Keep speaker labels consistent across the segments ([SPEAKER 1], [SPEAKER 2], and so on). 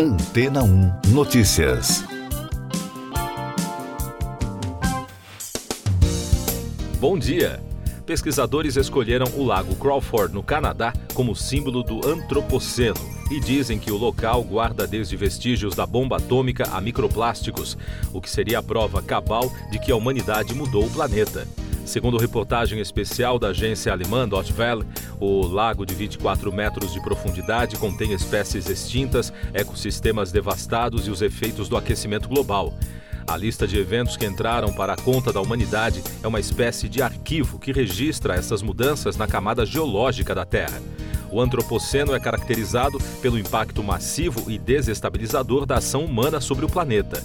[SPEAKER 1] Antena 1 Notícias.
[SPEAKER 2] Bom dia! Pesquisadores escolheram o Lago Crawford, no Canadá, como símbolo do Antropoceno e dizem que o local guarda desde vestígios da bomba atômica a microplásticos, o que seria a prova cabal de que a humanidade mudou o planeta. Segundo reportagem especial da agência alemã Dot Welle, o lago de 24 metros de profundidade contém espécies extintas, ecossistemas devastados e os efeitos do aquecimento global. A lista de eventos que entraram para a conta da humanidade é uma espécie de arquivo que registra essas mudanças na camada geológica da Terra. O antropoceno é caracterizado pelo impacto massivo e desestabilizador da ação humana sobre o planeta.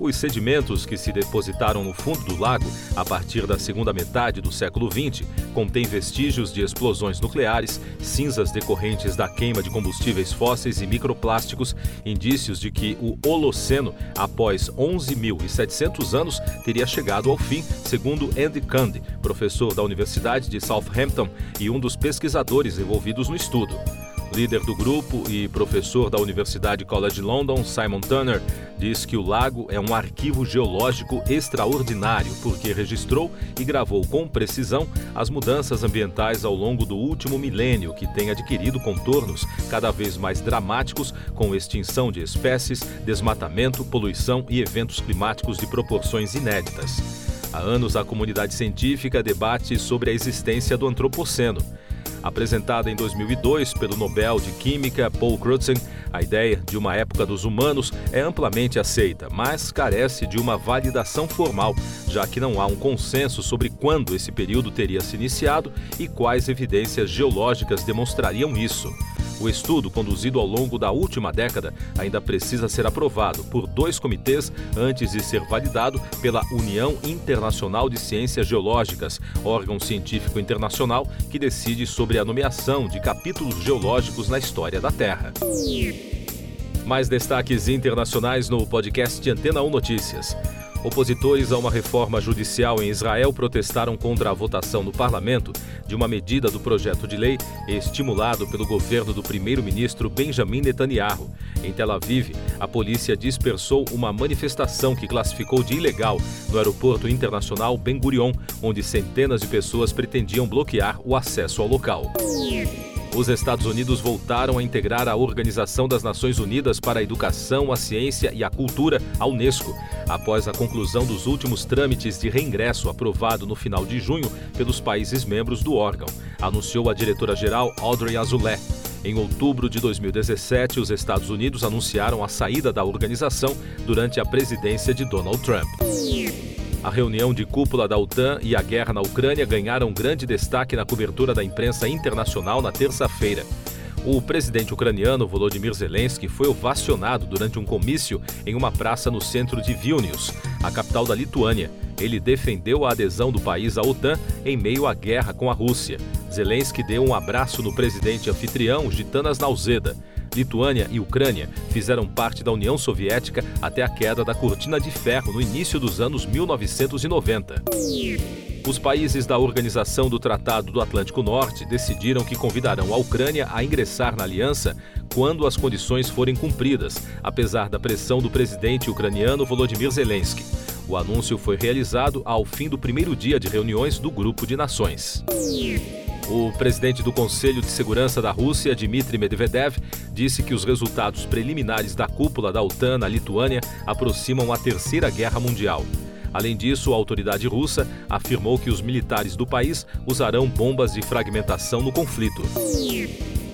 [SPEAKER 2] Os sedimentos que se depositaram no fundo do lago a partir da segunda metade do século XX contêm vestígios de explosões nucleares, cinzas decorrentes da queima de combustíveis fósseis e microplásticos, indícios de que o Holoceno, após 11.700 anos, teria chegado ao fim, segundo Andy Cundy, professor da Universidade de Southampton e um dos pesquisadores envolvidos no estudo. Líder do grupo e professor da Universidade College London, Simon Turner, diz que o lago é um arquivo geológico extraordinário porque registrou e gravou com precisão as mudanças ambientais ao longo do último milênio, que tem adquirido contornos cada vez mais dramáticos com extinção de espécies, desmatamento, poluição e eventos climáticos de proporções inéditas. Há anos, a comunidade científica debate sobre a existência do antropoceno. Apresentada em 2002 pelo Nobel de Química Paul Crutzen, a ideia de uma época dos humanos é amplamente aceita, mas carece de uma validação formal, já que não há um consenso sobre quando esse período teria se iniciado e quais evidências geológicas demonstrariam isso. O estudo, conduzido ao longo da última década, ainda precisa ser aprovado por dois comitês antes de ser validado pela União Internacional de Ciências Geológicas, órgão científico internacional que decide sobre a nomeação de capítulos geológicos na história da Terra. Mais destaques internacionais no podcast Antena 1 Notícias. Opositores a uma reforma judicial em Israel protestaram contra a votação no parlamento de uma medida do projeto de lei estimulado pelo governo do primeiro-ministro Benjamin Netanyahu. Em Tel Aviv, a polícia dispersou uma manifestação que classificou de ilegal no aeroporto internacional Ben Gurion, onde centenas de pessoas pretendiam bloquear o acesso ao local. Os Estados Unidos voltaram a integrar a Organização das Nações Unidas para a Educação, a Ciência e a Cultura, a Unesco, após a conclusão dos últimos trâmites de reingresso aprovado no final de junho pelos países membros do órgão, anunciou a diretora-geral Audrey Azoulay. Em outubro de 2017, os Estados Unidos anunciaram a saída da organização durante a presidência de Donald Trump. A reunião de cúpula da OTAN e a guerra na Ucrânia ganharam grande destaque na cobertura da imprensa internacional na terça-feira. O presidente ucraniano Volodymyr Zelensky foi ovacionado durante um comício em uma praça no centro de Vilnius, a capital da Lituânia. Ele defendeu a adesão do país à OTAN em meio à guerra com a Rússia. Zelensky deu um abraço no presidente anfitrião Gitanas Nauseda. Lituânia e Ucrânia fizeram parte da União Soviética até a queda da cortina de ferro no início dos anos 1990. Os países da Organização do Tratado do Atlântico Norte decidiram que convidarão a Ucrânia a ingressar na aliança quando as condições forem cumpridas, apesar da pressão do presidente ucraniano Volodymyr Zelensky. O anúncio foi realizado ao fim do primeiro dia de reuniões do Grupo de Nações. O presidente do Conselho de Segurança da Rússia, Dmitry Medvedev, disse que os resultados preliminares da cúpula da OTAN na Lituânia aproximam a Terceira Guerra Mundial. Além disso, a autoridade russa afirmou que os militares do país usarão bombas de fragmentação no conflito.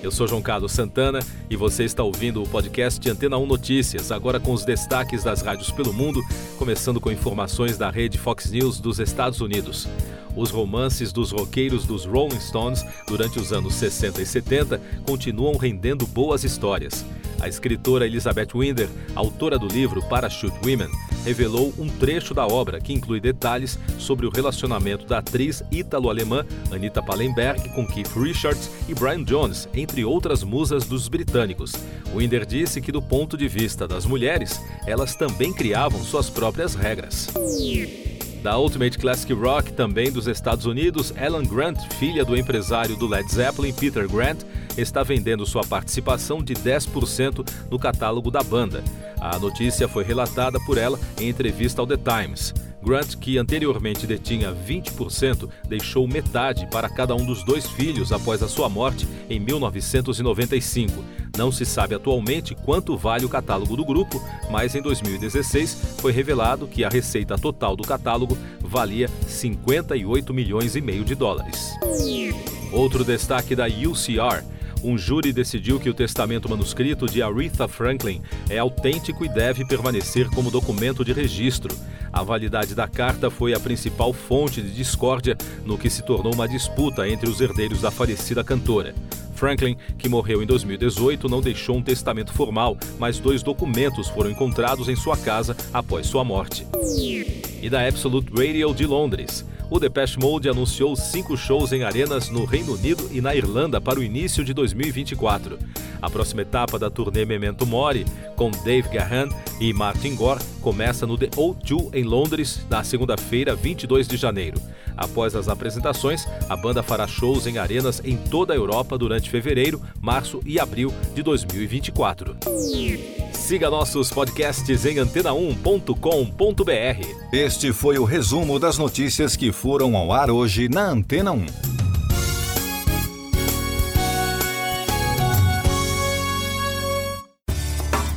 [SPEAKER 2] Eu sou João Carlos Santana e você está ouvindo o podcast Antena 1 Notícias, agora com os destaques das rádios pelo mundo, começando com informações da rede Fox News dos Estados Unidos. Os romances dos roqueiros dos Rolling Stones durante os anos 60 e 70 continuam rendendo boas histórias. A escritora Elizabeth Winder, autora do livro Parachute Women, revelou um trecho da obra que inclui detalhes sobre o relacionamento da atriz ítalo-alemã Anita Pallenberg com Keith Richards e Brian Jones, entre outras musas dos britânicos. Winder disse que, do ponto de vista das mulheres, elas também criavam suas próprias regras. Da Ultimate Classic Rock, também dos Estados Unidos, Ellen Grant, filha do empresário do Led Zeppelin, Peter Grant, está vendendo sua participação de 10% no catálogo da banda. A notícia foi relatada por ela em entrevista ao The Times. Grant, que anteriormente detinha 20%, deixou metade para cada um dos dois filhos após a sua morte em 1995. Não se sabe atualmente quanto vale o catálogo do grupo, mas em 2016 foi revelado que a receita total do catálogo valia 58 milhões e meio de dólares. Outro destaque da UCR um júri decidiu que o testamento manuscrito de Aretha Franklin é autêntico e deve permanecer como documento de registro. A validade da carta foi a principal fonte de discórdia no que se tornou uma disputa entre os herdeiros da falecida cantora. Franklin, que morreu em 2018, não deixou um testamento formal, mas dois documentos foram encontrados em sua casa após sua morte. E da Absolute Radio de Londres o Depeche Mode anunciou cinco shows em arenas no Reino Unido e na Irlanda para o início de 2024. A próxima etapa da turnê Memento Mori, com Dave Gahan e Martin Gore, começa no The O2 em Londres, na segunda-feira, 22 de janeiro. Após as apresentações, a banda fará shows em arenas em toda a Europa durante fevereiro, março e abril de 2024. Siga nossos podcasts em antena1.com.br.
[SPEAKER 1] Este foi o resumo das notícias que foram ao ar hoje na Antena 1.